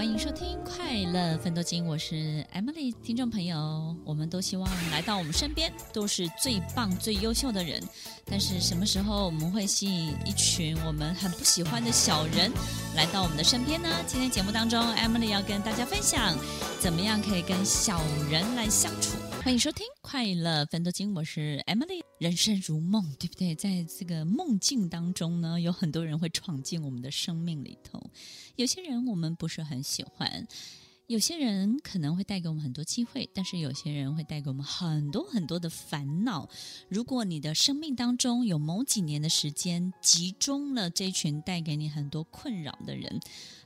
欢迎收听《快乐奋斗经，我是 Emily。听众朋友，我们都希望来到我们身边都是最棒、最优秀的人。但是什么时候我们会吸引一群我们很不喜欢的小人来到我们的身边呢？今天节目当中，Emily 要跟大家分享怎么样可以跟小人来相处。欢迎收听《快乐奋斗经》，我是 Emily。人生如梦，对不对？在这个梦境当中呢，有很多人会闯进我们的生命里头。有些人我们不是很喜欢。有些人可能会带给我们很多机会，但是有些人会带给我们很多很多的烦恼。如果你的生命当中有某几年的时间集中了这群带给你很多困扰的人，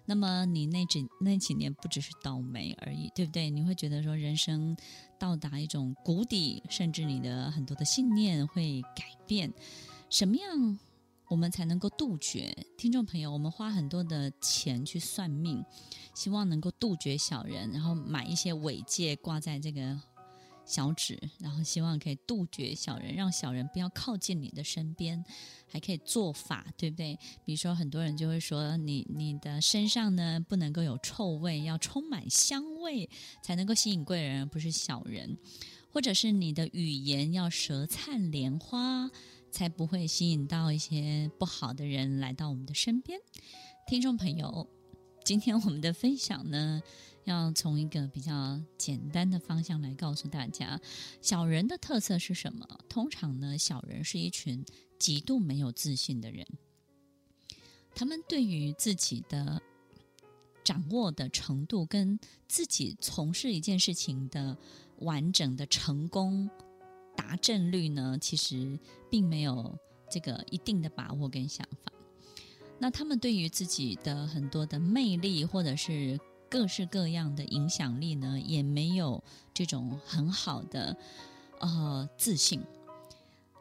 那么你那几那几年不只是倒霉而已，对不对？你会觉得说人生到达一种谷底，甚至你的很多的信念会改变。什么样？我们才能够杜绝听众朋友，我们花很多的钱去算命，希望能够杜绝小人，然后买一些尾戒挂在这个小指，然后希望可以杜绝小人，让小人不要靠近你的身边，还可以做法，对不对？比如说，很多人就会说你，你的身上呢不能够有臭味，要充满香味才能够吸引贵人，而不是小人，或者是你的语言要舌灿莲花。才不会吸引到一些不好的人来到我们的身边。听众朋友，今天我们的分享呢，要从一个比较简单的方向来告诉大家，小人的特色是什么？通常呢，小人是一群极度没有自信的人，他们对于自己的掌握的程度，跟自己从事一件事情的完整的成功。达阵率呢，其实并没有这个一定的把握跟想法。那他们对于自己的很多的魅力，或者是各式各样的影响力呢，也没有这种很好的呃自信。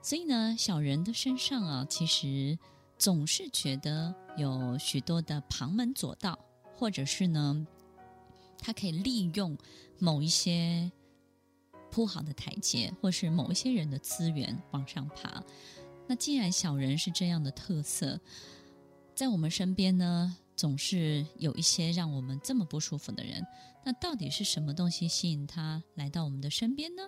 所以呢，小人的身上啊，其实总是觉得有许多的旁门左道，或者是呢，他可以利用某一些。铺好的台阶，或是某一些人的资源往上爬。那既然小人是这样的特色，在我们身边呢，总是有一些让我们这么不舒服的人。那到底是什么东西吸引他来到我们的身边呢？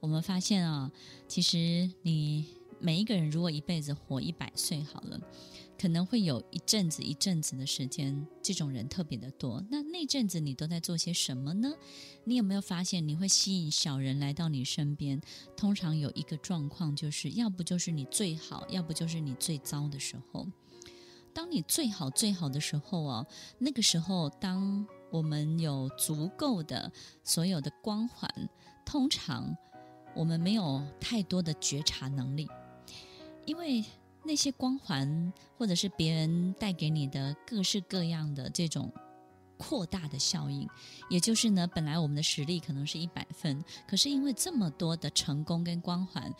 我们发现啊，其实你每一个人如果一辈子活一百岁好了。可能会有一阵子一阵子的时间，这种人特别的多。那那阵子你都在做些什么呢？你有没有发现，你会吸引小人来到你身边？通常有一个状况，就是要不就是你最好，要不就是你最糟的时候。当你最好最好的时候啊，那个时候，当我们有足够的所有的光环，通常我们没有太多的觉察能力，因为。那些光环，或者是别人带给你的各式各样的这种扩大的效应，也就是呢，本来我们的实力可能是一百分，可是因为这么多的成功跟光环，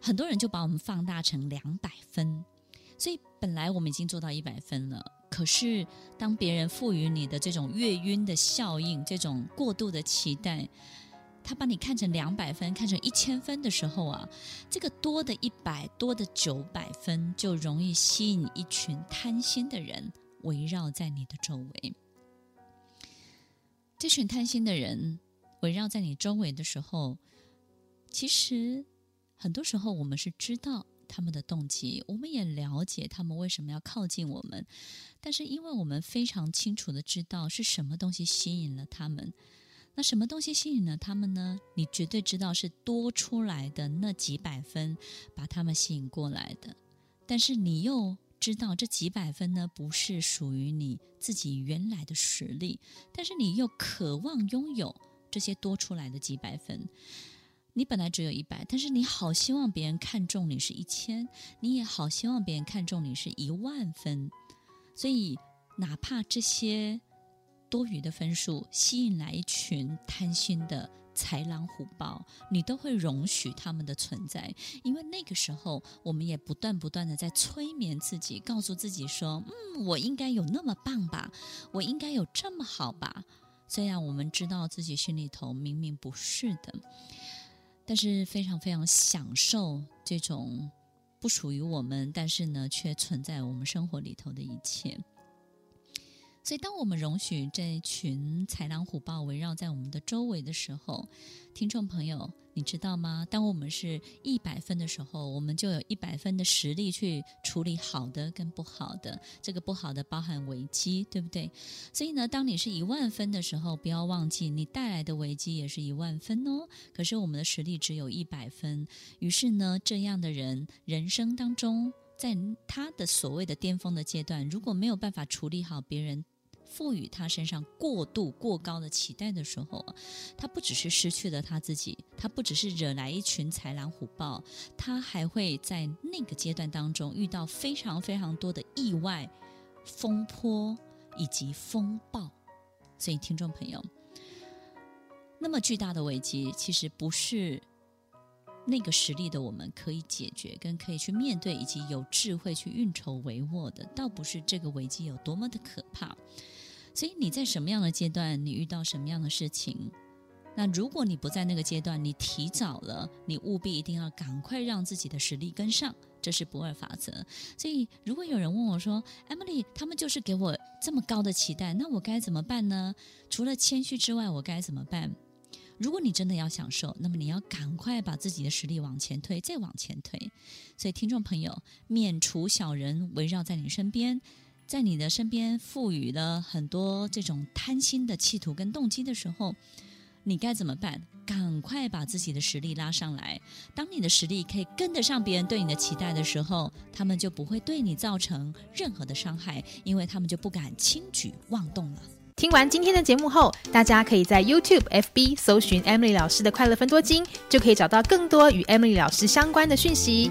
很多人就把我们放大成两百分。所以本来我们已经做到一百分了，可是当别人赋予你的这种月晕的效应，这种过度的期待。他把你看成两百分，看成一千分的时候啊，这个多的一百，多的九百分，就容易吸引一群贪心的人围绕在你的周围。这群贪心的人围绕在你周围的时候，其实很多时候我们是知道他们的动机，我们也了解他们为什么要靠近我们，但是因为我们非常清楚的知道是什么东西吸引了他们。那什么东西吸引了他们呢？你绝对知道是多出来的那几百分把他们吸引过来的，但是你又知道这几百分呢，不是属于你自己原来的实力，但是你又渴望拥有这些多出来的几百分。你本来只有一百，但是你好希望别人看中你是一千，你也好希望别人看中你是一万分，所以哪怕这些。多余的分数吸引来一群贪心的豺狼虎豹，你都会容许他们的存在，因为那个时候我们也不断不断的在催眠自己，告诉自己说：“嗯，我应该有那么棒吧，我应该有这么好吧。”虽然我们知道自己心里头明明不是的，但是非常非常享受这种不属于我们，但是呢却存在我们生活里头的一切。所以，当我们容许这群豺狼虎豹围绕在我们的周围的时候，听众朋友，你知道吗？当我们是一百分的时候，我们就有一百分的实力去处理好的跟不好的。这个不好的包含危机，对不对？所以呢，当你是一万分的时候，不要忘记你带来的危机也是一万分哦。可是我们的实力只有一百分，于是呢，这样的人人生当中，在他的所谓的巅峰的阶段，如果没有办法处理好别人。赋予他身上过度过高的期待的时候，他不只是失去了他自己，他不只是惹来一群豺狼虎豹，他还会在那个阶段当中遇到非常非常多的意外、风波以及风暴。所以，听众朋友，那么巨大的危机，其实不是那个实力的我们可以解决、跟可以去面对，以及有智慧去运筹帷幄的，倒不是这个危机有多么的可怕。所以你在什么样的阶段，你遇到什么样的事情？那如果你不在那个阶段，你提早了，你务必一定要赶快让自己的实力跟上，这是不二法则。所以，如果有人问我说：“Emily，他们就是给我这么高的期待，那我该怎么办呢？”除了谦虚之外，我该怎么办？如果你真的要享受，那么你要赶快把自己的实力往前推，再往前推。所以，听众朋友，免除小人围绕在你身边。在你的身边赋予了很多这种贪心的企图跟动机的时候，你该怎么办？赶快把自己的实力拉上来。当你的实力可以跟得上别人对你的期待的时候，他们就不会对你造成任何的伤害，因为他们就不敢轻举妄动了。听完今天的节目后，大家可以在 YouTube、FB 搜寻 Emily 老师的快乐分多金，就可以找到更多与 Emily 老师相关的讯息。